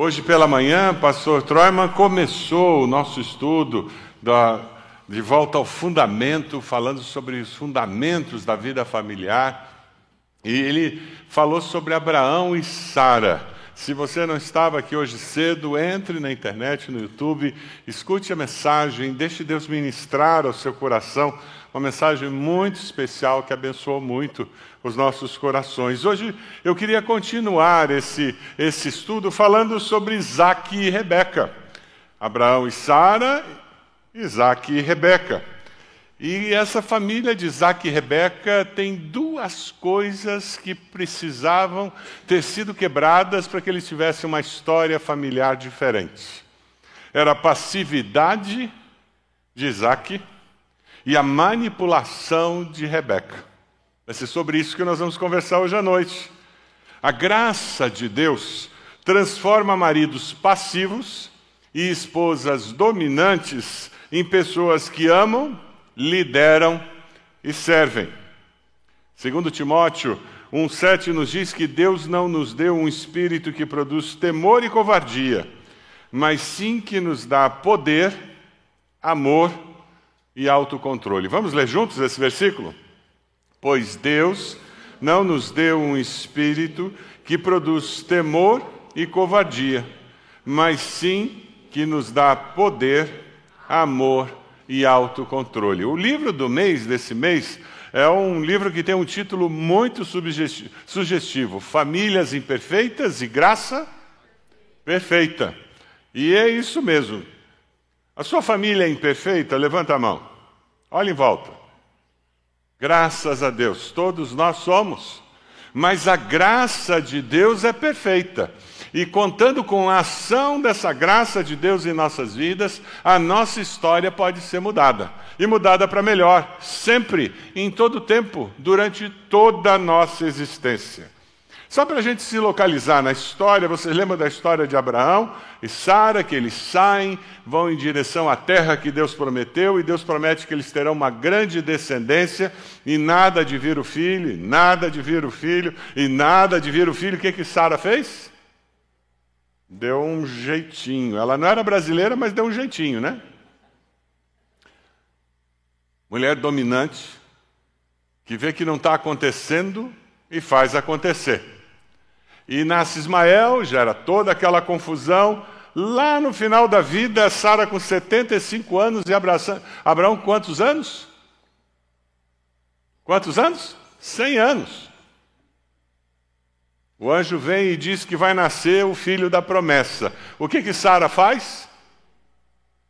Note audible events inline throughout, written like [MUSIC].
Hoje pela manhã, pastor Troiman começou o nosso estudo da, de volta ao fundamento, falando sobre os fundamentos da vida familiar. E ele falou sobre Abraão e Sara. Se você não estava aqui hoje cedo, entre na internet, no YouTube, escute a mensagem, deixe Deus ministrar ao seu coração uma mensagem muito especial que abençoou muito os nossos corações. Hoje eu queria continuar esse, esse estudo falando sobre Isaac e Rebeca. Abraão e Sara, Isaac e Rebeca. E essa família de Isaac e Rebeca tem duas coisas que precisavam ter sido quebradas para que eles tivessem uma história familiar diferente. Era a passividade de Isaac e a manipulação de Rebeca. Vai ser sobre isso que nós vamos conversar hoje à noite. A graça de Deus transforma maridos passivos e esposas dominantes em pessoas que amam, lideram e servem. Segundo Timóteo 1:7 nos diz que Deus não nos deu um espírito que produz temor e covardia, mas sim que nos dá poder, amor e autocontrole. Vamos ler juntos esse versículo? Pois Deus não nos deu um espírito que produz temor e covardia, mas sim que nos dá poder, amor e autocontrole. O livro do mês desse mês é um livro que tem um título muito sugestivo: Famílias Imperfeitas e Graça Perfeita. E é isso mesmo. A sua família é imperfeita? Levanta a mão. Olha em volta. Graças a Deus, todos nós somos. Mas a graça de Deus é perfeita. E contando com a ação dessa graça de Deus em nossas vidas, a nossa história pode ser mudada. E mudada para melhor, sempre, em todo tempo, durante toda a nossa existência. Só para a gente se localizar na história, vocês lembram da história de Abraão e Sara, que eles saem, vão em direção à terra que Deus prometeu, e Deus promete que eles terão uma grande descendência, e nada de vir o filho, nada de vir o filho, e nada de vir o filho. O que, que Sara fez? Deu um jeitinho. Ela não era brasileira, mas deu um jeitinho, né? Mulher dominante, que vê que não está acontecendo e faz acontecer. E nasce Ismael, gera toda aquela confusão. Lá no final da vida, Sara com 75 anos e Abraão quantos anos? Quantos anos? 100 anos. O anjo vem e diz que vai nascer o filho da promessa. O que que Sara faz?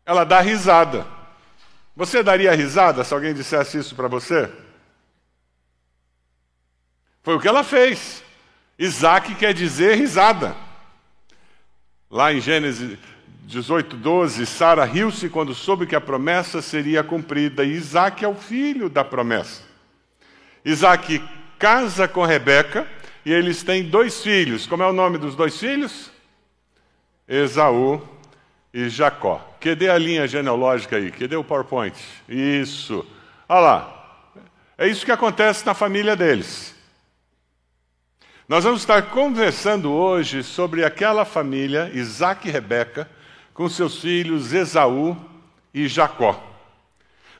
Ela dá risada. Você daria risada se alguém dissesse isso para você? Foi o que ela fez. Isaac quer dizer risada. Lá em Gênesis 18, 12, Sara riu-se quando soube que a promessa seria cumprida. E Isaac é o filho da promessa. Isaac casa com Rebeca e eles têm dois filhos. Como é o nome dos dois filhos? Esaú e Jacó. Cadê a linha genealógica aí? Cadê o PowerPoint? Isso. Olha lá. É isso que acontece na família deles. Nós vamos estar conversando hoje sobre aquela família, Isaac e Rebeca, com seus filhos Esaú e Jacó.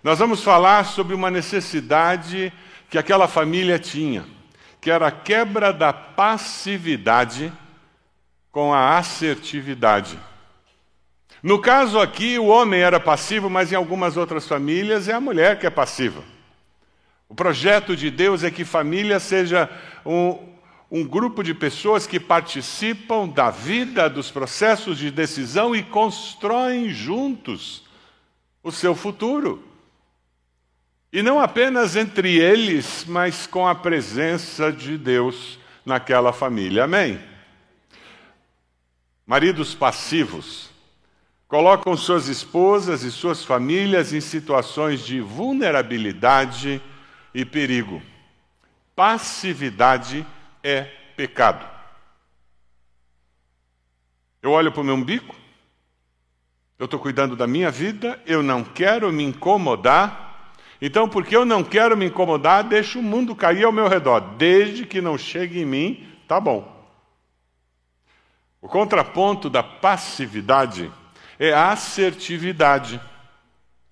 Nós vamos falar sobre uma necessidade que aquela família tinha, que era a quebra da passividade com a assertividade. No caso aqui, o homem era passivo, mas em algumas outras famílias é a mulher que é passiva. O projeto de Deus é que família seja um, um grupo de pessoas que participam da vida, dos processos de decisão e constroem juntos o seu futuro. E não apenas entre eles, mas com a presença de Deus naquela família. Amém? Maridos passivos colocam suas esposas e suas famílias em situações de vulnerabilidade e perigo. Passividade é pecado. Eu olho para o meu umbigo, eu estou cuidando da minha vida, eu não quero me incomodar, então, porque eu não quero me incomodar, deixo o mundo cair ao meu redor, desde que não chegue em mim, tá bom. O contraponto da passividade é a assertividade.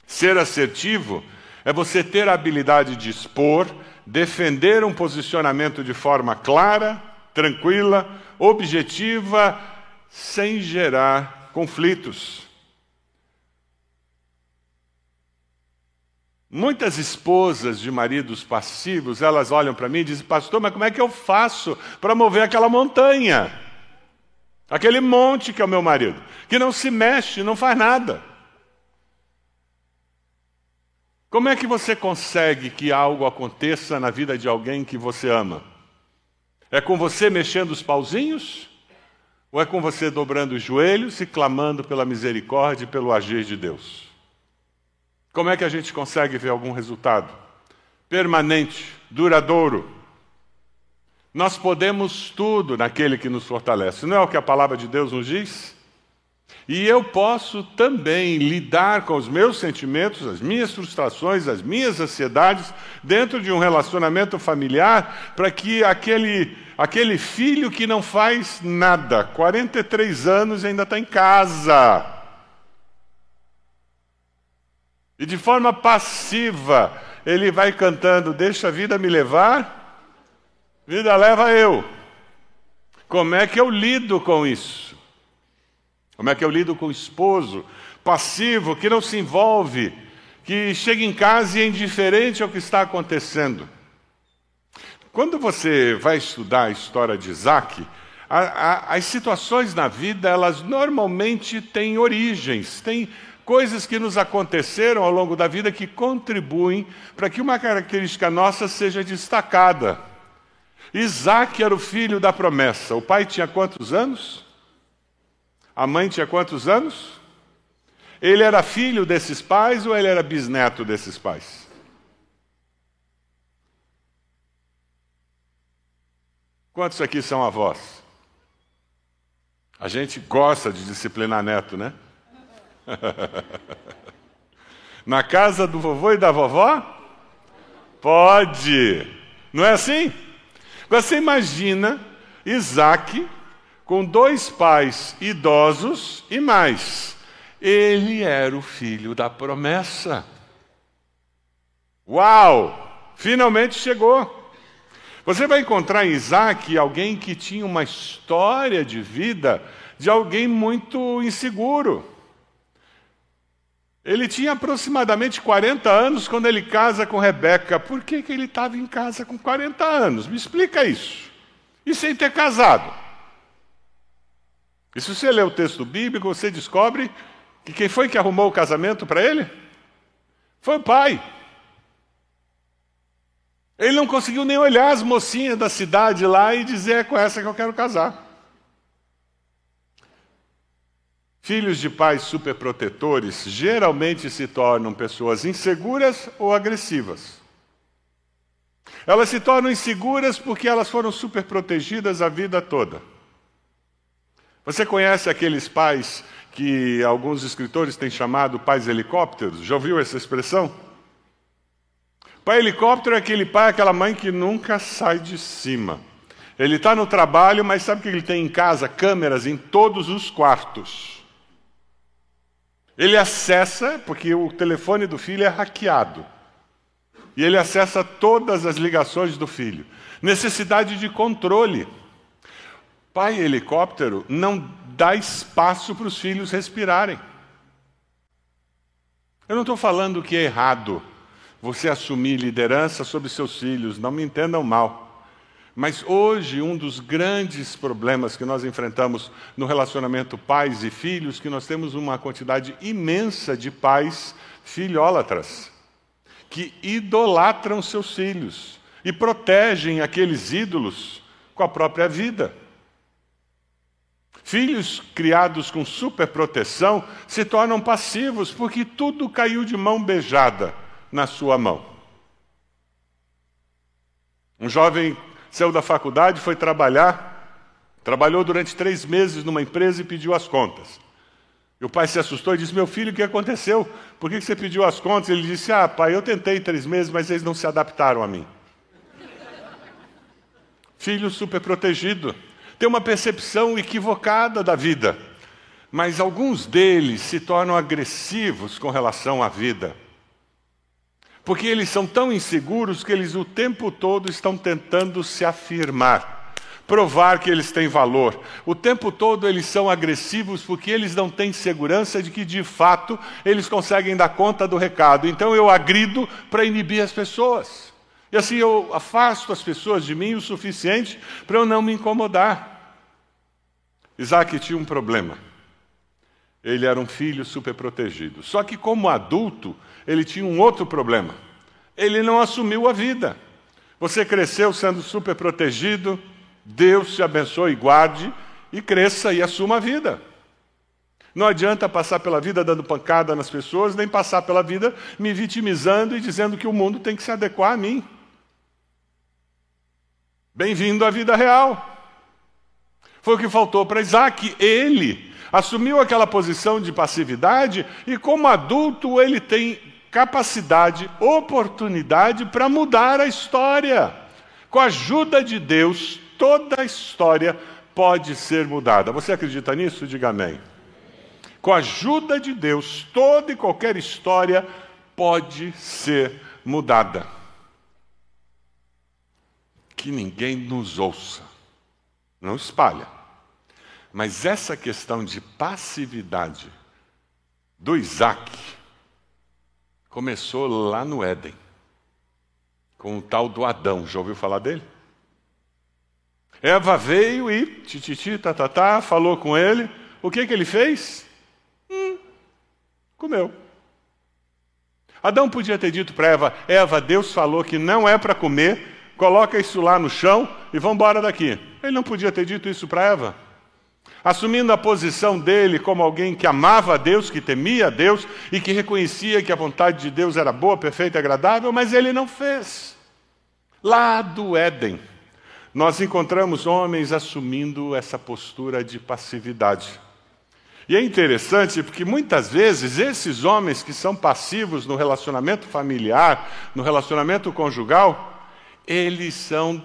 Ser assertivo é você ter a habilidade de expor, defender um posicionamento de forma clara, tranquila, objetiva, sem gerar conflitos. Muitas esposas de maridos passivos, elas olham para mim e dizem, pastor, mas como é que eu faço para mover aquela montanha? Aquele monte que é o meu marido, que não se mexe, não faz nada. Como é que você consegue que algo aconteça na vida de alguém que você ama? É com você mexendo os pauzinhos? Ou é com você dobrando os joelhos e clamando pela misericórdia e pelo agir de Deus? Como é que a gente consegue ver algum resultado? Permanente, duradouro. Nós podemos tudo naquele que nos fortalece. Não é o que a palavra de Deus nos diz? E eu posso também lidar com os meus sentimentos, as minhas frustrações, as minhas ansiedades, dentro de um relacionamento familiar, para que aquele, aquele filho que não faz nada, 43 anos e ainda está em casa, e de forma passiva, ele vai cantando: Deixa a vida me levar, vida leva eu. Como é que eu lido com isso? Como é que eu lido com o esposo passivo que não se envolve, que chega em casa e é indiferente ao que está acontecendo? Quando você vai estudar a história de Isaac, a, a, as situações na vida, elas normalmente têm origens, têm coisas que nos aconteceram ao longo da vida que contribuem para que uma característica nossa seja destacada. Isaac era o filho da promessa. O pai tinha quantos anos? A mãe tinha quantos anos? Ele era filho desses pais ou ele era bisneto desses pais? Quantos aqui são avós? A gente gosta de disciplinar neto, né? [LAUGHS] Na casa do vovô e da vovó? Pode. Não é assim? Você imagina Isaac com dois pais idosos e mais. Ele era o filho da promessa. Uau! Finalmente chegou. Você vai encontrar em Isaac alguém que tinha uma história de vida de alguém muito inseguro. Ele tinha aproximadamente 40 anos quando ele casa com Rebeca. Por que, que ele estava em casa com 40 anos? Me explica isso. E sem ter casado. E se você ler o texto bíblico, você descobre que quem foi que arrumou o casamento para ele? Foi o pai. Ele não conseguiu nem olhar as mocinhas da cidade lá e dizer: é com essa que eu quero casar. Filhos de pais superprotetores geralmente se tornam pessoas inseguras ou agressivas. Elas se tornam inseguras porque elas foram superprotegidas a vida toda. Você conhece aqueles pais que alguns escritores têm chamado pais helicópteros? Já ouviu essa expressão? Pai helicóptero é aquele pai, aquela mãe que nunca sai de cima. Ele está no trabalho, mas sabe o que ele tem em casa? Câmeras em todos os quartos. Ele acessa, porque o telefone do filho é hackeado. E ele acessa todas as ligações do filho. Necessidade de controle. Pai helicóptero não dá espaço para os filhos respirarem. Eu não estou falando que é errado você assumir liderança sobre seus filhos, não me entendam mal. Mas hoje, um dos grandes problemas que nós enfrentamos no relacionamento pais e filhos, que nós temos uma quantidade imensa de pais filhólatras, que idolatram seus filhos e protegem aqueles ídolos com a própria vida. Filhos criados com superproteção se tornam passivos porque tudo caiu de mão beijada na sua mão. Um jovem saiu da faculdade, foi trabalhar, trabalhou durante três meses numa empresa e pediu as contas. E o pai se assustou e disse: Meu filho, o que aconteceu? Por que você pediu as contas? Ele disse: Ah, pai, eu tentei três meses, mas eles não se adaptaram a mim. filho super protegido. Têm uma percepção equivocada da vida, mas alguns deles se tornam agressivos com relação à vida. Porque eles são tão inseguros que eles o tempo todo estão tentando se afirmar provar que eles têm valor. O tempo todo eles são agressivos porque eles não têm segurança de que de fato eles conseguem dar conta do recado. Então eu agrido para inibir as pessoas. E assim eu afasto as pessoas de mim o suficiente para eu não me incomodar. Isaac tinha um problema. Ele era um filho superprotegido. Só que, como adulto, ele tinha um outro problema. Ele não assumiu a vida. Você cresceu sendo superprotegido, Deus te abençoe e guarde e cresça e assuma a vida. Não adianta passar pela vida dando pancada nas pessoas, nem passar pela vida me vitimizando e dizendo que o mundo tem que se adequar a mim. Bem-vindo à vida real. Foi o que faltou para Isaac. Ele assumiu aquela posição de passividade e, como adulto, ele tem capacidade, oportunidade para mudar a história. Com a ajuda de Deus, toda a história pode ser mudada. Você acredita nisso? Diga amém. Com a ajuda de Deus, toda e qualquer história pode ser mudada. Que ninguém nos ouça, não espalha. Mas essa questão de passividade do Isaac começou lá no Éden, com o tal do Adão. Já ouviu falar dele? Eva veio e, tititi, tatatá, tá, tá, falou com ele. O que, que ele fez? Hum, comeu. Adão podia ter dito para Eva: Eva, Deus falou que não é para comer, coloca isso lá no chão e vamos embora daqui. Ele não podia ter dito isso para Eva. Assumindo a posição dele como alguém que amava a Deus, que temia a Deus e que reconhecia que a vontade de Deus era boa, perfeita e agradável, mas ele não fez. Lá do Éden nós encontramos homens assumindo essa postura de passividade. E é interessante porque muitas vezes esses homens que são passivos no relacionamento familiar, no relacionamento conjugal, eles são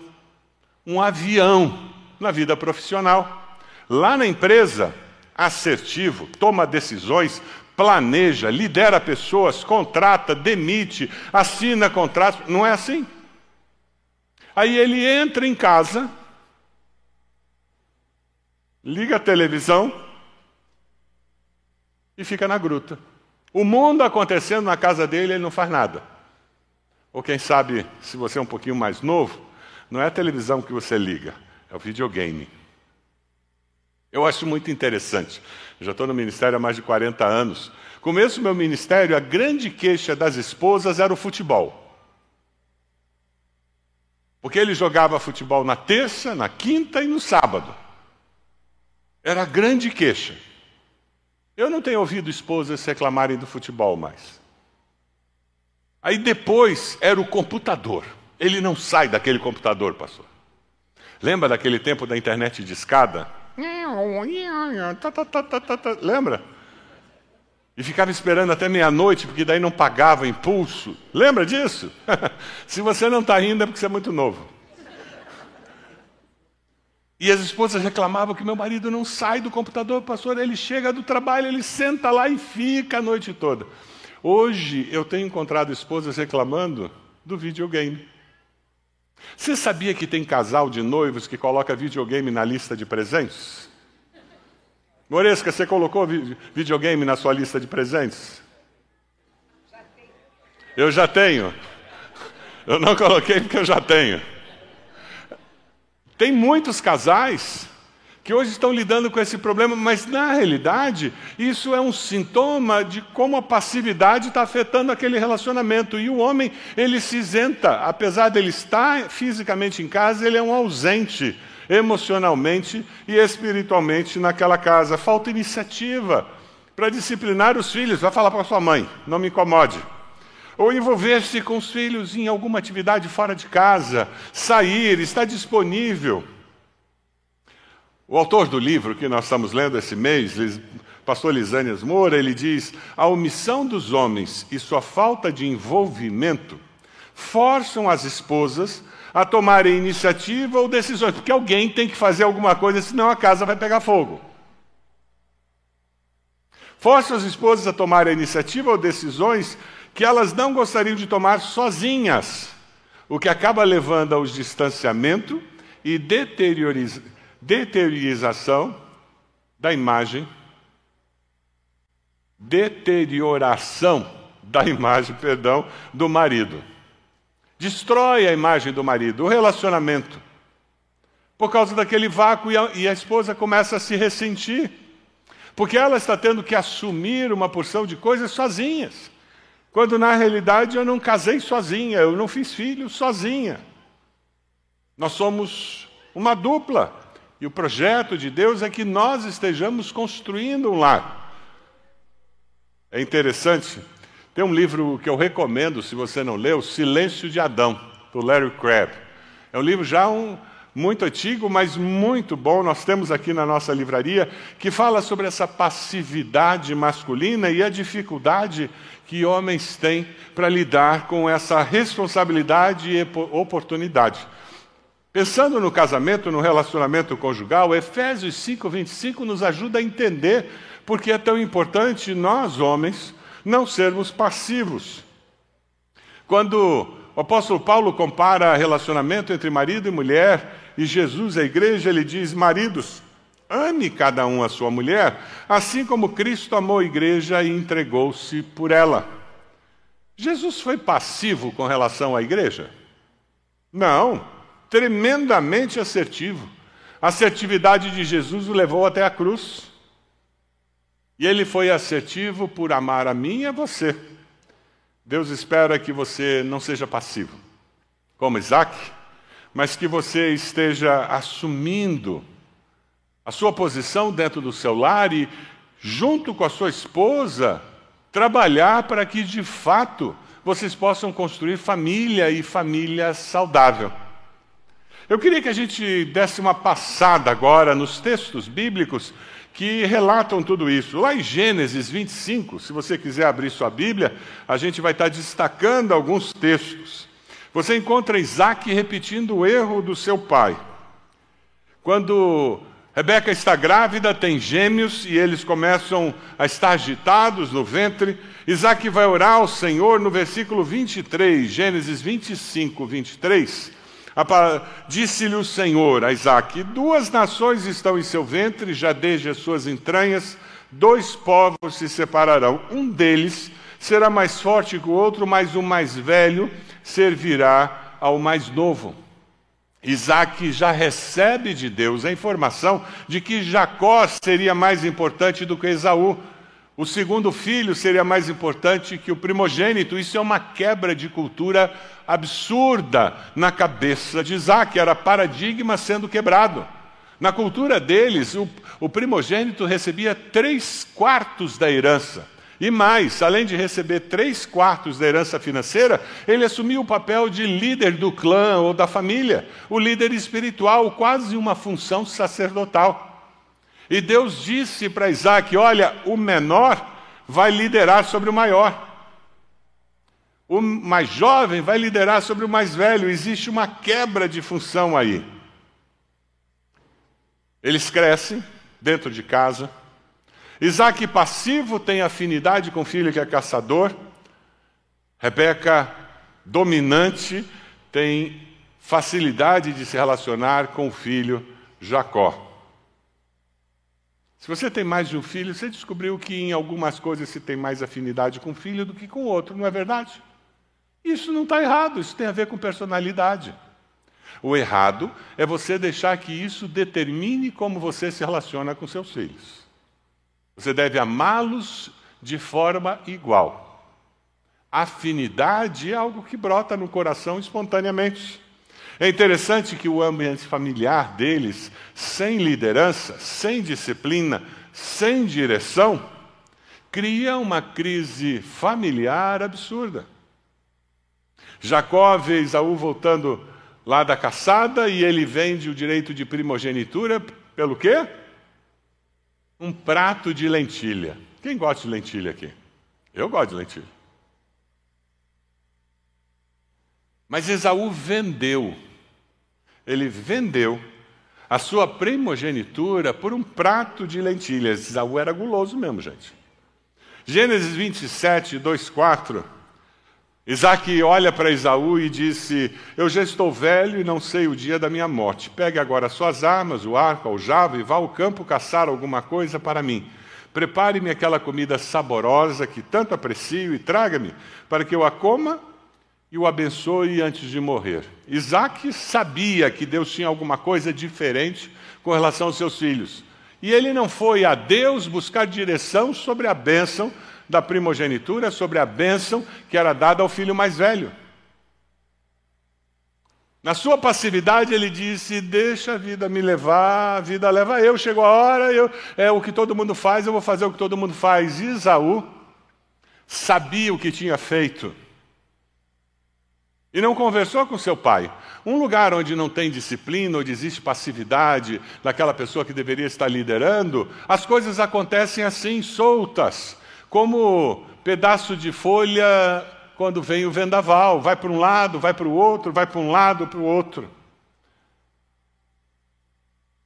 um avião na vida profissional. Lá na empresa, assertivo, toma decisões, planeja, lidera pessoas, contrata, demite, assina contratos. Não é assim? Aí ele entra em casa, liga a televisão e fica na gruta. O mundo acontecendo na casa dele, ele não faz nada. Ou quem sabe, se você é um pouquinho mais novo, não é a televisão que você liga, é o videogame. Eu acho muito interessante. Eu já estou no ministério há mais de 40 anos. Começo do meu ministério, a grande queixa das esposas era o futebol. Porque ele jogava futebol na terça, na quinta e no sábado. Era grande queixa. Eu não tenho ouvido esposas reclamarem do futebol mais. Aí depois era o computador. Ele não sai daquele computador, pastor. Lembra daquele tempo da internet de escada? Lembra? E ficava esperando até meia-noite, porque daí não pagava impulso. Lembra disso? [LAUGHS] Se você não está rindo, é porque você é muito novo. E as esposas reclamavam que meu marido não sai do computador, pastor. Ele chega do trabalho, ele senta lá e fica a noite toda. Hoje eu tenho encontrado esposas reclamando do videogame. Você sabia que tem casal de noivos que coloca videogame na lista de presentes? Moresca, você colocou videogame na sua lista de presentes? Eu já tenho. Eu não coloquei porque eu já tenho. Tem muitos casais que hoje estão lidando com esse problema, mas na realidade isso é um sintoma de como a passividade está afetando aquele relacionamento. E o homem, ele se isenta, apesar dele estar fisicamente em casa, ele é um ausente emocionalmente e espiritualmente naquela casa. Falta iniciativa para disciplinar os filhos. Vai falar para sua mãe, não me incomode. Ou envolver-se com os filhos em alguma atividade fora de casa, sair, estar disponível. O autor do livro que nós estamos lendo esse mês, pastor Lisânias Moura, ele diz: a omissão dos homens e sua falta de envolvimento forçam as esposas a tomarem iniciativa ou decisões, porque alguém tem que fazer alguma coisa, senão a casa vai pegar fogo. Force as esposas a tomarem iniciativa ou decisões que elas não gostariam de tomar sozinhas, o que acaba levando ao distanciamento e deteriorização da imagem, deterioração da imagem, perdão, do marido. Destrói a imagem do marido, o relacionamento. Por causa daquele vácuo, e a, e a esposa começa a se ressentir. Porque ela está tendo que assumir uma porção de coisas sozinhas. Quando na realidade eu não casei sozinha, eu não fiz filhos sozinha. Nós somos uma dupla. E o projeto de Deus é que nós estejamos construindo um lar. É interessante, tem um livro que eu recomendo, se você não leu, Silêncio de Adão, do Larry Crabb. É um livro já um, muito antigo, mas muito bom. Nós temos aqui na nossa livraria que fala sobre essa passividade masculina e a dificuldade que homens têm para lidar com essa responsabilidade e oportunidade. Pensando no casamento, no relacionamento conjugal, Efésios 5:25 nos ajuda a entender por que é tão importante nós homens não sermos passivos. Quando o apóstolo Paulo compara relacionamento entre marido e mulher, e Jesus, a igreja, ele diz: Maridos, ame cada um a sua mulher, assim como Cristo amou a igreja e entregou-se por ela. Jesus foi passivo com relação à igreja? Não, tremendamente assertivo. A assertividade de Jesus o levou até a cruz. E ele foi assertivo por amar a mim e a você. Deus espera que você não seja passivo, como Isaac mas que você esteja assumindo a sua posição dentro do seu lar e, junto com a sua esposa, trabalhar para que, de fato, vocês possam construir família e família saudável. Eu queria que a gente desse uma passada agora nos textos bíblicos que relatam tudo isso. Lá em Gênesis 25, se você quiser abrir sua Bíblia, a gente vai estar destacando alguns textos. Você encontra Isaac repetindo o erro do seu pai. Quando Rebeca está grávida, tem gêmeos e eles começam a estar agitados no ventre. Isaac vai orar ao Senhor no versículo 23, Gênesis 25, 23. Disse-lhe o Senhor a Isaac: Duas nações estão em seu ventre, já desde as suas entranhas, dois povos se separarão. Um deles será mais forte que o outro, mas o mais velho servirá ao mais novo. Isaac já recebe de Deus a informação de que Jacó seria mais importante do que Esaú. O segundo filho seria mais importante que o primogênito. Isso é uma quebra de cultura absurda na cabeça de Isaac. Era paradigma sendo quebrado. Na cultura deles, o, o primogênito recebia três quartos da herança. E mais, além de receber três quartos da herança financeira, ele assumiu o papel de líder do clã ou da família, o líder espiritual, quase uma função sacerdotal. E Deus disse para Isaac: Olha, o menor vai liderar sobre o maior. O mais jovem vai liderar sobre o mais velho. Existe uma quebra de função aí. Eles crescem dentro de casa Isaac passivo tem afinidade com o filho que é caçador. Rebeca dominante tem facilidade de se relacionar com o filho Jacó. Se você tem mais de um filho, você descobriu que em algumas coisas se tem mais afinidade com um filho do que com o outro, não é verdade? Isso não está errado, isso tem a ver com personalidade. O errado é você deixar que isso determine como você se relaciona com seus filhos. Você deve amá-los de forma igual. Afinidade é algo que brota no coração espontaneamente. É interessante que o ambiente familiar deles, sem liderança, sem disciplina, sem direção, cria uma crise familiar absurda. Jacó vê Esaú voltando lá da caçada e ele vende o direito de primogenitura pelo quê? um prato de lentilha. Quem gosta de lentilha aqui? Eu gosto de lentilha. Mas Esaú vendeu ele vendeu a sua primogenitura por um prato de lentilhas. Isaú era guloso mesmo, gente. Gênesis 27, 2, 4. Isaac olha para Esaú e disse: Eu já estou velho e não sei o dia da minha morte. Pegue agora suas armas, o arco, o aljava e vá ao campo caçar alguma coisa para mim. Prepare-me aquela comida saborosa que tanto aprecio e traga-me, para que eu a coma e o abençoe antes de morrer. Isaac sabia que Deus tinha alguma coisa diferente com relação aos seus filhos. E ele não foi a Deus buscar direção sobre a bênção da primogenitura, sobre a bênção que era dada ao filho mais velho. Na sua passividade, ele disse: Deixa a vida me levar, a vida leva eu. Chegou a hora, eu, é o que todo mundo faz, eu vou fazer o que todo mundo faz. E Isaú sabia o que tinha feito. E não conversou com seu pai. Um lugar onde não tem disciplina, onde existe passividade daquela pessoa que deveria estar liderando, as coisas acontecem assim, soltas, como pedaço de folha quando vem o vendaval. Vai para um lado, vai para o outro, vai para um lado, para o outro.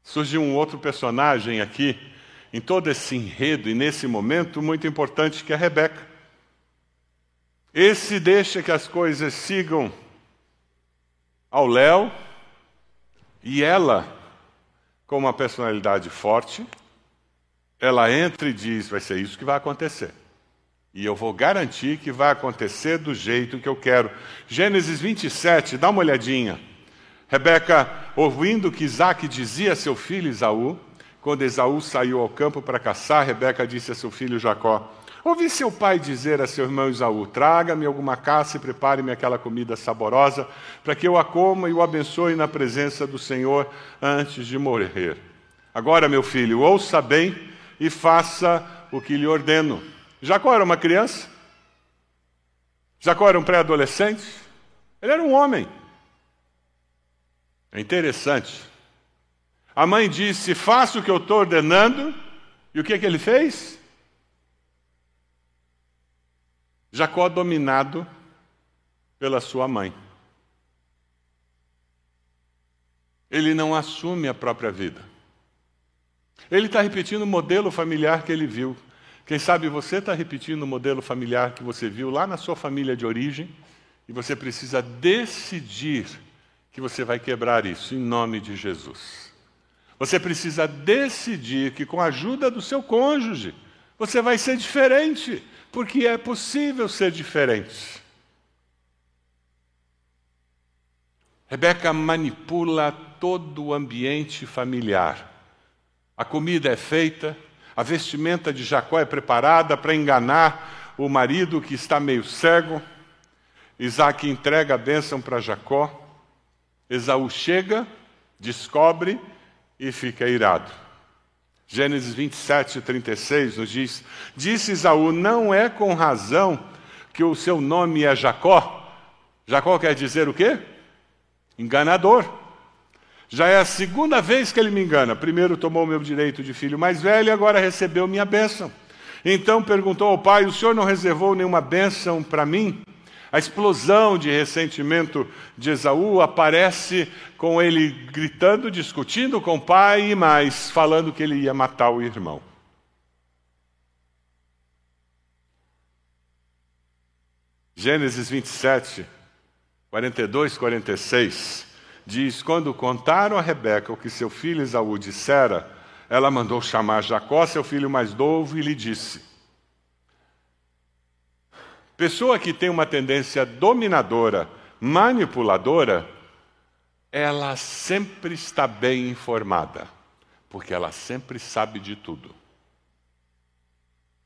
Surge um outro personagem aqui, em todo esse enredo e nesse momento muito importante, que é a Rebeca. Esse deixa que as coisas sigam ao léu e ela, com uma personalidade forte, ela entra e diz: vai ser isso que vai acontecer. E eu vou garantir que vai acontecer do jeito que eu quero. Gênesis 27, dá uma olhadinha. Rebeca, ouvindo que Isaac dizia a seu filho Esaú, quando Esaú saiu ao campo para caçar, Rebeca disse a seu filho Jacó: Ouvi seu pai dizer a seu irmão Isaú: Traga-me alguma caça e prepare-me aquela comida saborosa, para que eu a coma e o abençoe na presença do Senhor antes de morrer. Agora, meu filho, ouça bem e faça o que lhe ordeno. Jacó era uma criança? Jacó era um pré-adolescente? Ele era um homem. É interessante. A mãe disse: Faça o que eu estou ordenando. E o que, é que ele fez? Jacó dominado pela sua mãe. Ele não assume a própria vida. Ele está repetindo o modelo familiar que ele viu. Quem sabe você está repetindo o modelo familiar que você viu lá na sua família de origem e você precisa decidir que você vai quebrar isso em nome de Jesus. Você precisa decidir que, com a ajuda do seu cônjuge, você vai ser diferente porque é possível ser diferente. Rebeca manipula todo o ambiente familiar. A comida é feita, a vestimenta de Jacó é preparada para enganar o marido que está meio cego. Isaac entrega a bênção para Jacó. Esaú chega, descobre e fica irado. Gênesis 27, 36 nos diz: Disse Isaú: Não é com razão que o seu nome é Jacó. Jacó quer dizer o quê? Enganador. Já é a segunda vez que ele me engana. Primeiro tomou meu direito de filho mais velho e agora recebeu minha bênção. Então perguntou ao pai: O senhor não reservou nenhuma bênção para mim? A explosão de ressentimento de Esaú aparece com ele gritando, discutindo com o pai e mais, falando que ele ia matar o irmão. Gênesis 27, 42, 46 diz: Quando contaram a Rebeca o que seu filho Esaú dissera, ela mandou chamar Jacó, seu filho mais novo, e lhe disse: Pessoa que tem uma tendência dominadora, manipuladora, ela sempre está bem informada, porque ela sempre sabe de tudo.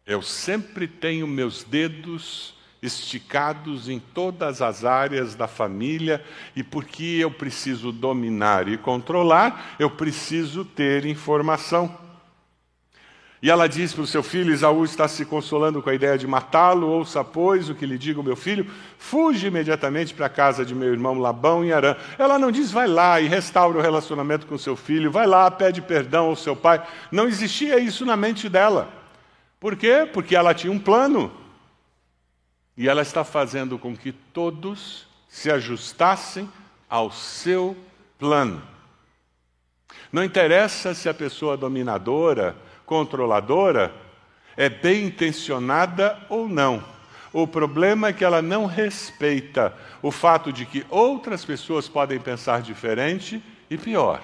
Eu sempre tenho meus dedos esticados em todas as áreas da família, e porque eu preciso dominar e controlar, eu preciso ter informação. E ela diz para o seu filho: Isaú está se consolando com a ideia de matá-lo, ouça, pois, o que lhe diga o meu filho, fuge imediatamente para a casa de meu irmão Labão em Arã. Ela não diz, vai lá e restaura o relacionamento com seu filho, vai lá, pede perdão ao seu pai. Não existia isso na mente dela. Por quê? Porque ela tinha um plano. E ela está fazendo com que todos se ajustassem ao seu plano. Não interessa se a pessoa dominadora, controladora, é bem intencionada ou não. O problema é que ela não respeita o fato de que outras pessoas podem pensar diferente e pior.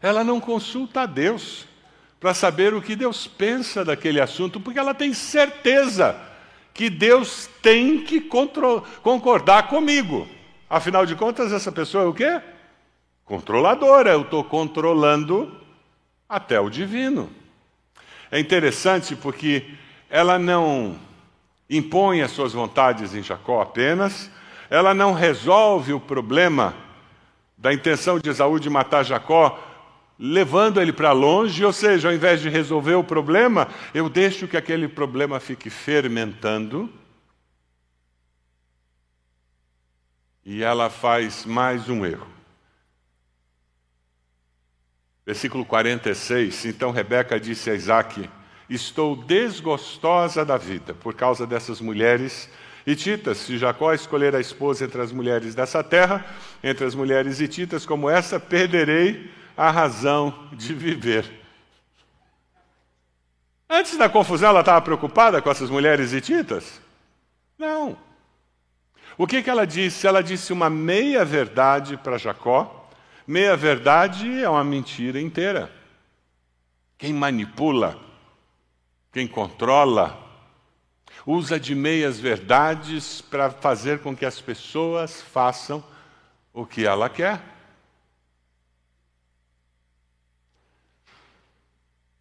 Ela não consulta a Deus para saber o que Deus pensa daquele assunto, porque ela tem certeza que Deus tem que concordar comigo. Afinal de contas, essa pessoa é o quê? Controladora. Eu estou controlando até o divino. É interessante porque ela não impõe as suas vontades em Jacó apenas, ela não resolve o problema da intenção de Esaú de matar Jacó, levando ele para longe, ou seja, ao invés de resolver o problema, eu deixo que aquele problema fique fermentando. E ela faz mais um erro. Versículo 46. Então Rebeca disse a Isaac: Estou desgostosa da vida por causa dessas mulheres hititas. Se Jacó escolher a esposa entre as mulheres dessa terra, entre as mulheres hititas como essa, perderei a razão de viver. Antes da confusão, ela estava preocupada com essas mulheres hititas? Não. O que, que ela disse? Ela disse uma meia-verdade para Jacó. Meia-verdade é uma mentira inteira. Quem manipula quem controla, usa de meias verdades para fazer com que as pessoas façam o que ela quer.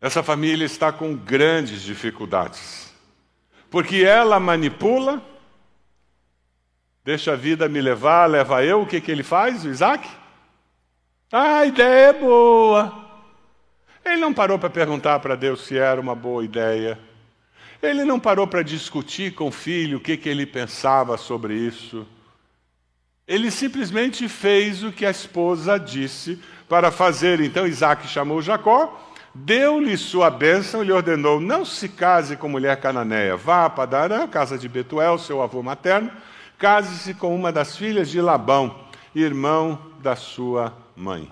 Essa família está com grandes dificuldades, porque ela manipula, deixa a vida me levar, leva eu, o que, que ele faz, o Isaac? Ah, a ideia é boa. Ele não parou para perguntar para Deus se era uma boa ideia. Ele não parou para discutir com o filho o que, que ele pensava sobre isso. Ele simplesmente fez o que a esposa disse para fazer. Então Isaac chamou Jacó, deu-lhe sua bênção e lhe ordenou: Não se case com mulher cananeia, vá a Padarã, casa de Betuel, seu avô materno, case-se com uma das filhas de Labão, irmão da sua mãe.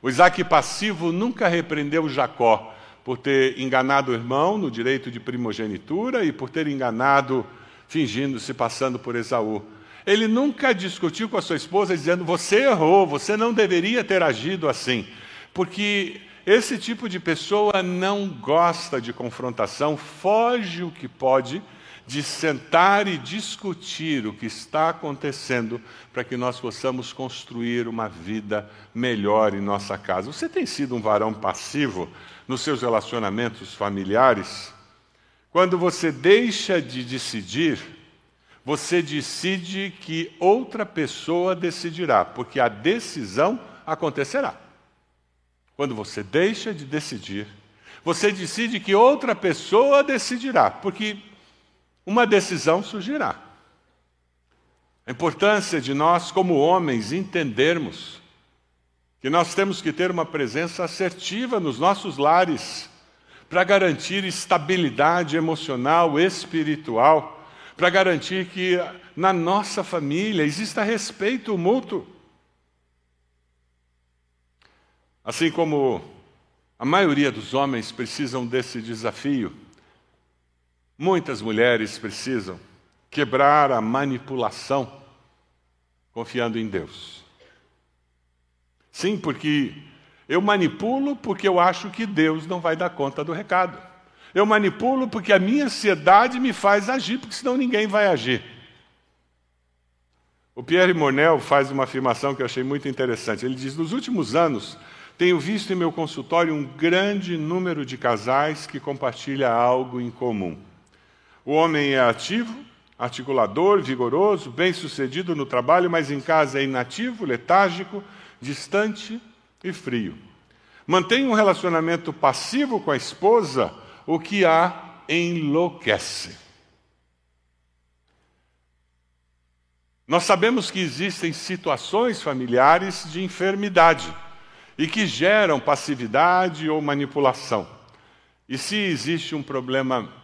O Isaac passivo nunca repreendeu Jacó por ter enganado o irmão no direito de primogenitura e por ter enganado, fingindo-se passando por Esaú. Ele nunca discutiu com a sua esposa dizendo: Você errou, você não deveria ter agido assim. Porque esse tipo de pessoa não gosta de confrontação, foge o que pode de sentar e discutir o que está acontecendo para que nós possamos construir uma vida melhor em nossa casa. Você tem sido um varão passivo nos seus relacionamentos familiares? Quando você deixa de decidir, você decide que outra pessoa decidirá, porque a decisão acontecerá. Quando você deixa de decidir, você decide que outra pessoa decidirá, porque uma decisão surgirá. A importância de nós, como homens, entendermos que nós temos que ter uma presença assertiva nos nossos lares para garantir estabilidade emocional, espiritual, para garantir que na nossa família exista respeito mútuo. Assim como a maioria dos homens precisam desse desafio, Muitas mulheres precisam quebrar a manipulação confiando em Deus. Sim, porque eu manipulo porque eu acho que Deus não vai dar conta do recado. Eu manipulo porque a minha ansiedade me faz agir, porque senão ninguém vai agir. O Pierre Mornel faz uma afirmação que eu achei muito interessante. Ele diz: Nos últimos anos, tenho visto em meu consultório um grande número de casais que compartilham algo em comum. O homem é ativo, articulador, vigoroso, bem-sucedido no trabalho, mas em casa é inativo, letárgico, distante e frio. Mantém um relacionamento passivo com a esposa, o que a enlouquece. Nós sabemos que existem situações familiares de enfermidade e que geram passividade ou manipulação. E se existe um problema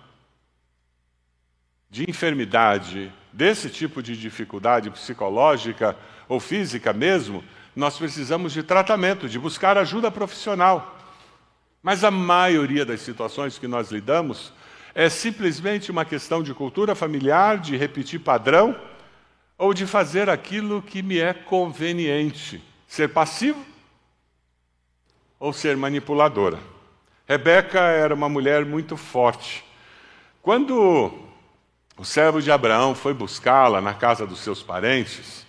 de enfermidade, desse tipo de dificuldade psicológica ou física mesmo, nós precisamos de tratamento, de buscar ajuda profissional. Mas a maioria das situações que nós lidamos é simplesmente uma questão de cultura familiar, de repetir padrão ou de fazer aquilo que me é conveniente. Ser passivo ou ser manipuladora. Rebeca era uma mulher muito forte. Quando o servo de Abraão foi buscá-la na casa dos seus parentes,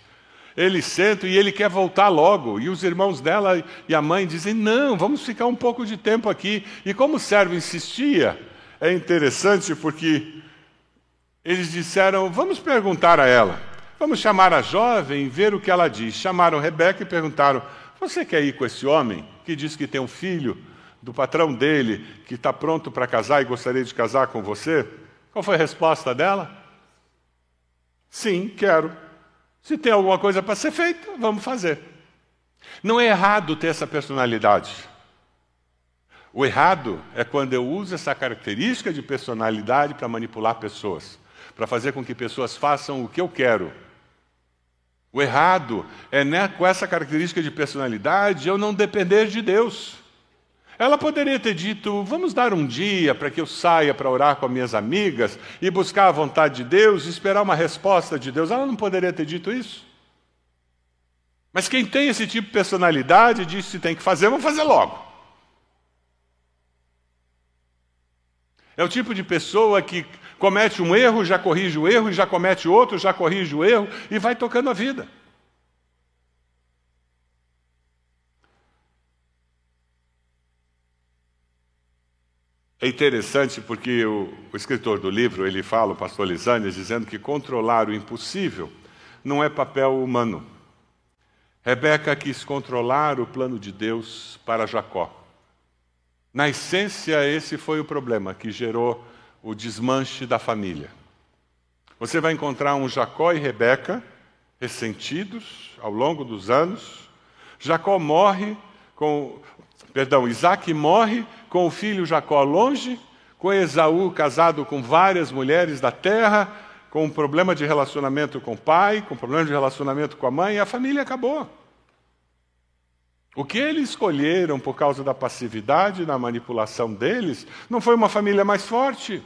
ele senta e ele quer voltar logo. E os irmãos dela e a mãe dizem: Não, vamos ficar um pouco de tempo aqui. E como o servo insistia, é interessante porque eles disseram: Vamos perguntar a ela. Vamos chamar a jovem e ver o que ela diz. Chamaram Rebeca e perguntaram: Você quer ir com esse homem que diz que tem um filho do patrão dele que está pronto para casar e gostaria de casar com você? Qual foi a resposta dela? Sim, quero. Se tem alguma coisa para ser feita, vamos fazer. Não é errado ter essa personalidade. O errado é quando eu uso essa característica de personalidade para manipular pessoas, para fazer com que pessoas façam o que eu quero. O errado é né, com essa característica de personalidade eu não depender de Deus. Ela poderia ter dito: vamos dar um dia para que eu saia para orar com minhas amigas e buscar a vontade de Deus, e esperar uma resposta de Deus. Ela não poderia ter dito isso. Mas quem tem esse tipo de personalidade diz: se tem que fazer, vamos fazer logo. É o tipo de pessoa que comete um erro, já corrige o erro, e já comete outro, já corrige o erro, e vai tocando a vida. É interessante porque o, o, escritor do livro, ele fala, o pastor Lisânias, dizendo que controlar o impossível não é papel humano. Rebeca quis controlar o plano de Deus para Jacó. Na essência, esse foi o problema que gerou o desmanche da família. Você vai encontrar um Jacó e Rebeca ressentidos ao longo dos anos. Jacó morre com. Perdão, Isaac morre com o filho Jacó longe, com Esaú casado com várias mulheres da terra, com um problema de relacionamento com o pai, com um problema de relacionamento com a mãe, e a família acabou. O que eles escolheram por causa da passividade na manipulação deles não foi uma família mais forte.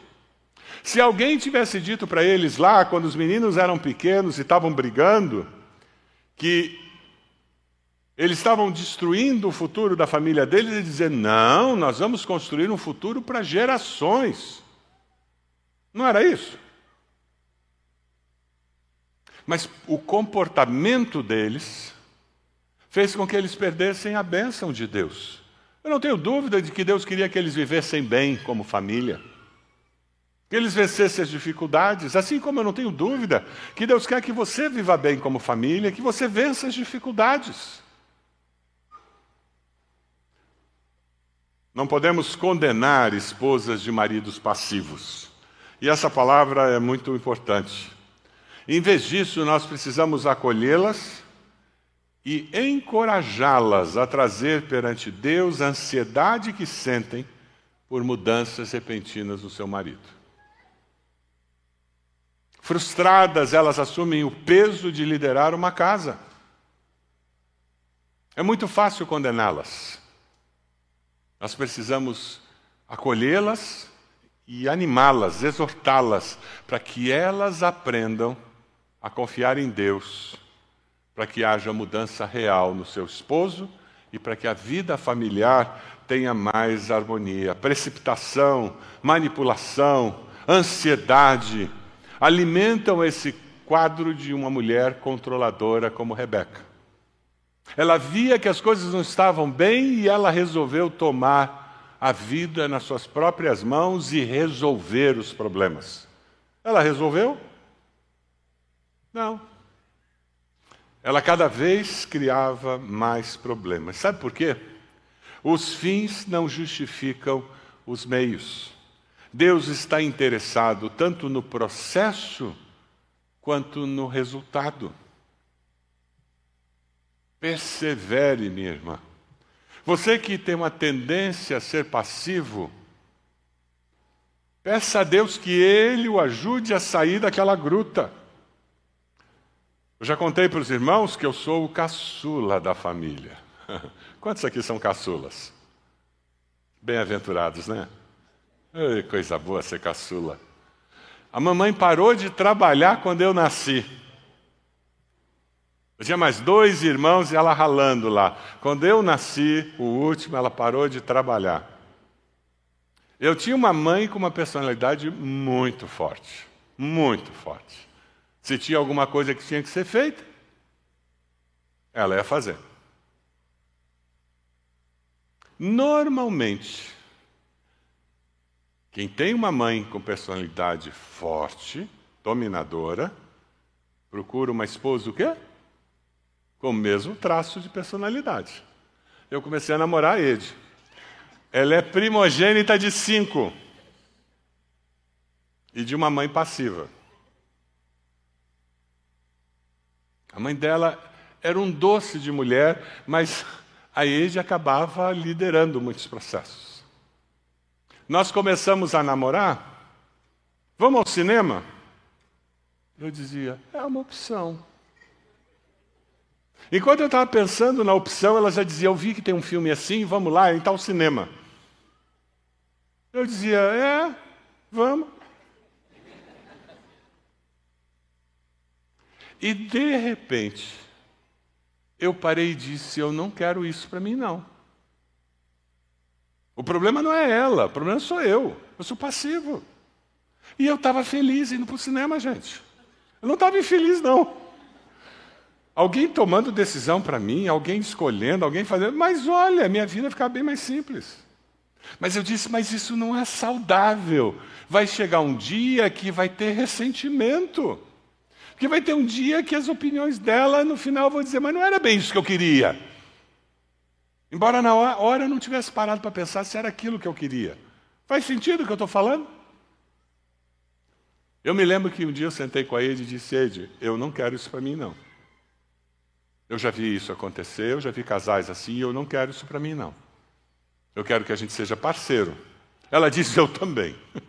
Se alguém tivesse dito para eles lá, quando os meninos eram pequenos e estavam brigando, que eles estavam destruindo o futuro da família deles e dizendo: não, nós vamos construir um futuro para gerações. Não era isso? Mas o comportamento deles fez com que eles perdessem a bênção de Deus. Eu não tenho dúvida de que Deus queria que eles vivessem bem como família, que eles vencessem as dificuldades, assim como eu não tenho dúvida que Deus quer que você viva bem como família, que você vença as dificuldades. Não podemos condenar esposas de maridos passivos. E essa palavra é muito importante. Em vez disso, nós precisamos acolhê-las e encorajá-las a trazer perante Deus a ansiedade que sentem por mudanças repentinas no seu marido. Frustradas, elas assumem o peso de liderar uma casa. É muito fácil condená-las. Nós precisamos acolhê-las e animá-las, exortá-las, para que elas aprendam a confiar em Deus, para que haja mudança real no seu esposo e para que a vida familiar tenha mais harmonia. Precipitação, manipulação, ansiedade alimentam esse quadro de uma mulher controladora como Rebeca. Ela via que as coisas não estavam bem e ela resolveu tomar a vida nas suas próprias mãos e resolver os problemas. Ela resolveu? Não. Ela cada vez criava mais problemas. Sabe por quê? Os fins não justificam os meios. Deus está interessado tanto no processo quanto no resultado. Persevere, minha irmã. Você que tem uma tendência a ser passivo, peça a Deus que Ele o ajude a sair daquela gruta. Eu já contei para os irmãos que eu sou o caçula da família. [LAUGHS] Quantos aqui são caçulas? Bem-aventurados, né? Coisa boa ser caçula. A mamãe parou de trabalhar quando eu nasci. Eu tinha mais dois irmãos e ela ralando lá. Quando eu nasci, o último, ela parou de trabalhar. Eu tinha uma mãe com uma personalidade muito forte. Muito forte. Se tinha alguma coisa que tinha que ser feita, ela ia fazer. Normalmente, quem tem uma mãe com personalidade forte, dominadora, procura uma esposa o quê? Com o mesmo traço de personalidade. Eu comecei a namorar a Ed. Ela é primogênita de cinco. E de uma mãe passiva. A mãe dela era um doce de mulher, mas a Ed acabava liderando muitos processos. Nós começamos a namorar, vamos ao cinema? Eu dizia, é uma opção. Enquanto eu estava pensando na opção, ela já dizia, eu vi que tem um filme assim, vamos lá, em tal cinema. Eu dizia, é, vamos. E de repente, eu parei e disse: Eu não quero isso para mim, não. O problema não é ela, o problema sou eu. Eu sou passivo. E eu estava feliz indo para o cinema, gente. Eu não estava infeliz, não. Alguém tomando decisão para mim, alguém escolhendo, alguém fazendo. Mas olha, minha vida fica bem mais simples. Mas eu disse, mas isso não é saudável. Vai chegar um dia que vai ter ressentimento. Porque vai ter um dia que as opiniões dela, no final, vão dizer, mas não era bem isso que eu queria. Embora na hora eu não tivesse parado para pensar se era aquilo que eu queria. Faz sentido o que eu estou falando? Eu me lembro que um dia eu sentei com a Ed e disse, Ed, eu não quero isso para mim, não. Eu já vi isso acontecer, eu já vi casais assim, e eu não quero isso para mim, não. Eu quero que a gente seja parceiro. Ela disse, eu também. [LAUGHS]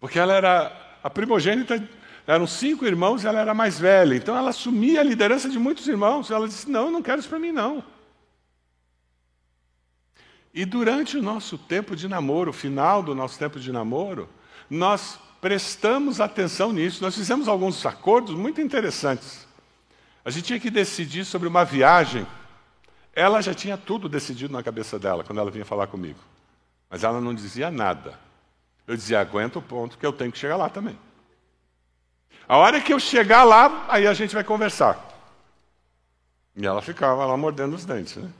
Porque ela era a primogênita eram cinco irmãos e ela era mais velha. Então ela assumia a liderança de muitos irmãos. Ela disse: Não, não quero isso para mim, não. E durante o nosso tempo de namoro, o final do nosso tempo de namoro, nós prestamos atenção nisso. Nós fizemos alguns acordos muito interessantes. A gente tinha que decidir sobre uma viagem. Ela já tinha tudo decidido na cabeça dela quando ela vinha falar comigo. Mas ela não dizia nada. Eu dizia: aguenta o ponto que eu tenho que chegar lá também. A hora que eu chegar lá, aí a gente vai conversar. E ela ficava lá mordendo os dentes. Né?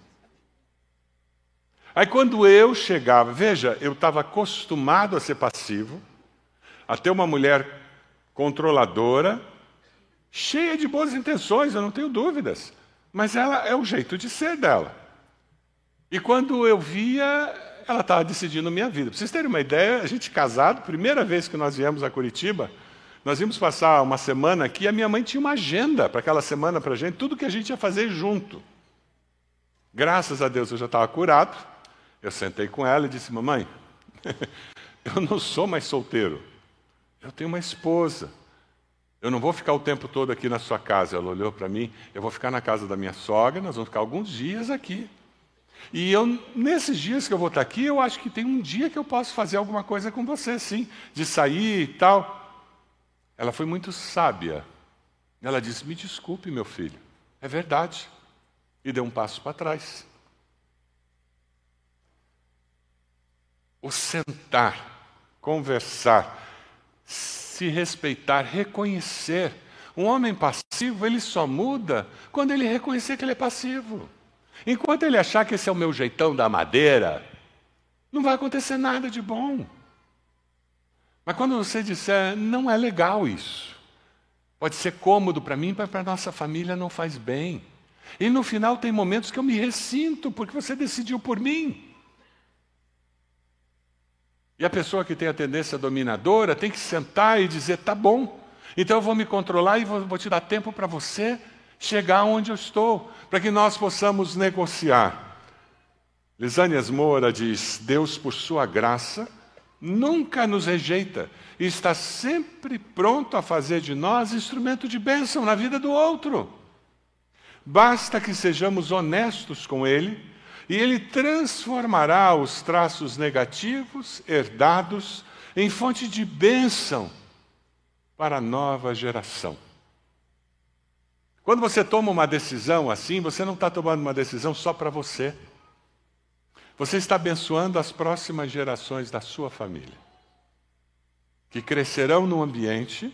Aí quando eu chegava, veja, eu estava acostumado a ser passivo, a ter uma mulher controladora, cheia de boas intenções, eu não tenho dúvidas. Mas ela é o jeito de ser dela. E quando eu via, ela estava decidindo minha vida. Para vocês terem uma ideia, a gente casado, primeira vez que nós viemos a Curitiba, nós íamos passar uma semana aqui a minha mãe tinha uma agenda para aquela semana para a gente, tudo que a gente ia fazer junto. Graças a Deus eu já estava curado. Eu sentei com ela e disse: Mamãe, [LAUGHS] eu não sou mais solteiro. Eu tenho uma esposa. Eu não vou ficar o tempo todo aqui na sua casa. Ela olhou para mim: Eu vou ficar na casa da minha sogra, nós vamos ficar alguns dias aqui. E eu, nesses dias que eu vou estar aqui, eu acho que tem um dia que eu posso fazer alguma coisa com você, sim, de sair e tal. Ela foi muito sábia. Ela disse: Me desculpe, meu filho, é verdade. E deu um passo para trás. O sentar, conversar, se respeitar, reconhecer. Um homem passivo, ele só muda quando ele reconhecer que ele é passivo. Enquanto ele achar que esse é o meu jeitão da madeira, não vai acontecer nada de bom. Mas quando você disser, não é legal isso, pode ser cômodo para mim, mas para a nossa família não faz bem. E no final tem momentos que eu me ressinto, porque você decidiu por mim. E a pessoa que tem a tendência dominadora tem que sentar e dizer: tá bom, então eu vou me controlar e vou, te dar tempo para você chegar onde eu estou, para que nós possamos negociar. Lisânias Moura diz: Deus, por sua graça, nunca nos rejeita e está sempre pronto a fazer de nós instrumento de bênção na vida do outro. Basta que sejamos honestos com Ele e Ele transformará os traços negativos herdados em fonte de bênção para a nova geração. Quando você toma uma decisão assim, você não está tomando uma decisão só para você. Você está abençoando as próximas gerações da sua família, que crescerão num ambiente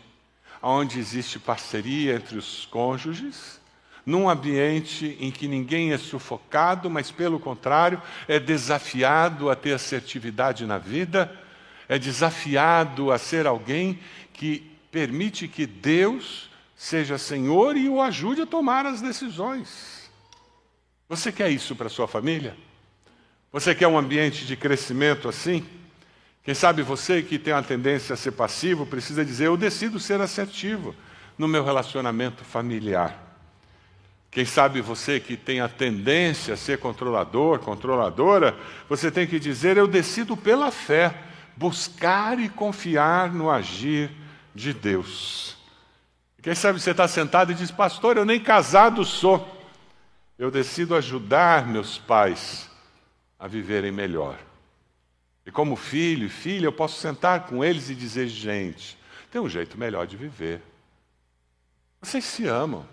onde existe parceria entre os cônjuges, num ambiente em que ninguém é sufocado, mas pelo contrário, é desafiado a ter assertividade na vida, é desafiado a ser alguém que permite que Deus seja Senhor e o ajude a tomar as decisões. Você quer isso para sua família? Você quer um ambiente de crescimento assim? Quem sabe você que tem uma tendência a ser passivo precisa dizer: eu decido ser assertivo no meu relacionamento familiar. Quem sabe você que tem a tendência a ser controlador, controladora, você tem que dizer: eu decido pela fé, buscar e confiar no agir de Deus. Quem sabe você está sentado e diz: Pastor, eu nem casado sou. Eu decido ajudar meus pais a viverem melhor. E como filho e filha, eu posso sentar com eles e dizer: gente, tem um jeito melhor de viver. Vocês se amam.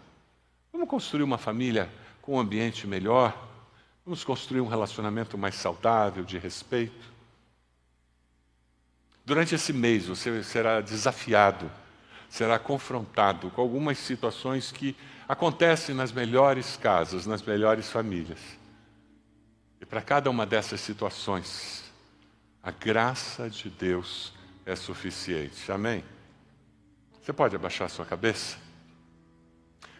Vamos construir uma família com um ambiente melhor. Vamos construir um relacionamento mais saudável, de respeito. Durante esse mês você será desafiado, será confrontado com algumas situações que acontecem nas melhores casas, nas melhores famílias. E para cada uma dessas situações, a graça de Deus é suficiente. Amém? Você pode abaixar sua cabeça?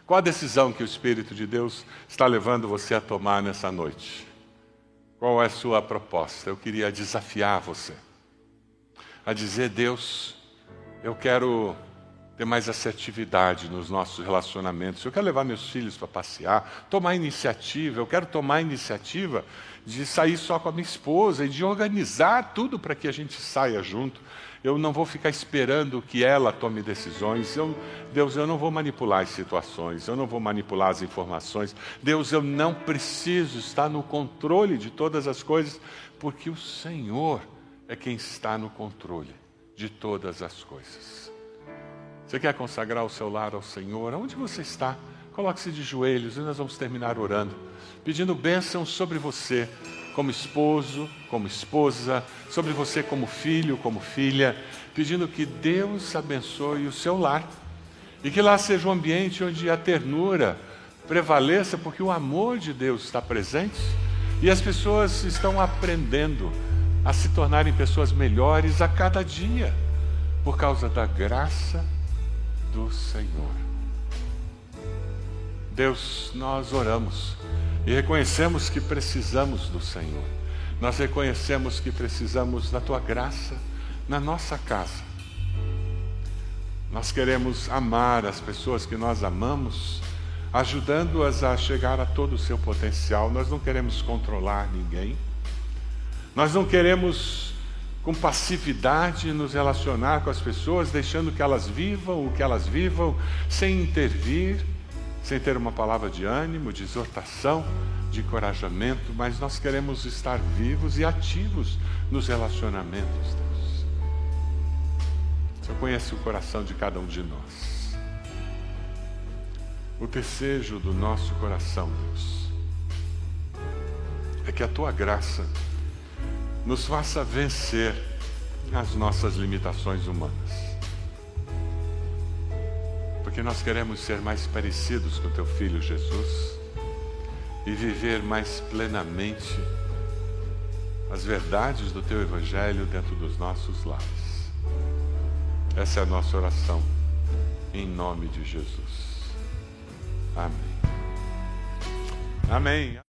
Qual a decisão que o Espírito de Deus está levando você a tomar nessa noite? Qual é a sua proposta? Eu queria desafiar você a dizer: Deus, eu quero ter mais assertividade nos nossos relacionamentos. Eu quero levar meus filhos para passear, tomar iniciativa. Eu quero tomar iniciativa de sair só com a minha esposa e de organizar tudo para que a gente saia junto. Eu não vou ficar esperando que ela tome decisões. Eu, Deus, eu não vou manipular as situações, eu não vou manipular as informações. Deus, eu não preciso estar no controle de todas as coisas, porque o Senhor é quem está no controle de todas as coisas. Você quer consagrar o seu lar ao Senhor? Aonde você está? Coloque-se de joelhos e nós vamos terminar orando, pedindo bênção sobre você, como esposo, como esposa, sobre você como filho, como filha, pedindo que Deus abençoe o seu lar e que lá seja um ambiente onde a ternura prevaleça, porque o amor de Deus está presente e as pessoas estão aprendendo a se tornarem pessoas melhores a cada dia, por causa da graça do Senhor. Deus, nós oramos e reconhecemos que precisamos do Senhor. Nós reconhecemos que precisamos da tua graça na nossa casa. Nós queremos amar as pessoas que nós amamos, ajudando-as a chegar a todo o seu potencial. Nós não queremos controlar ninguém. Nós não queremos, com passividade, nos relacionar com as pessoas, deixando que elas vivam o que elas vivam, sem intervir, sem ter uma palavra de ânimo, de exortação, de encorajamento, mas nós queremos estar vivos e ativos nos relacionamentos, Deus. O Senhor conhece o coração de cada um de nós. O desejo do nosso coração, Deus, é que a tua graça nos faça vencer as nossas limitações humanas. Porque nós queremos ser mais parecidos com teu filho Jesus e viver mais plenamente as verdades do teu evangelho dentro dos nossos lares. Essa é a nossa oração em nome de Jesus. Amém. Amém.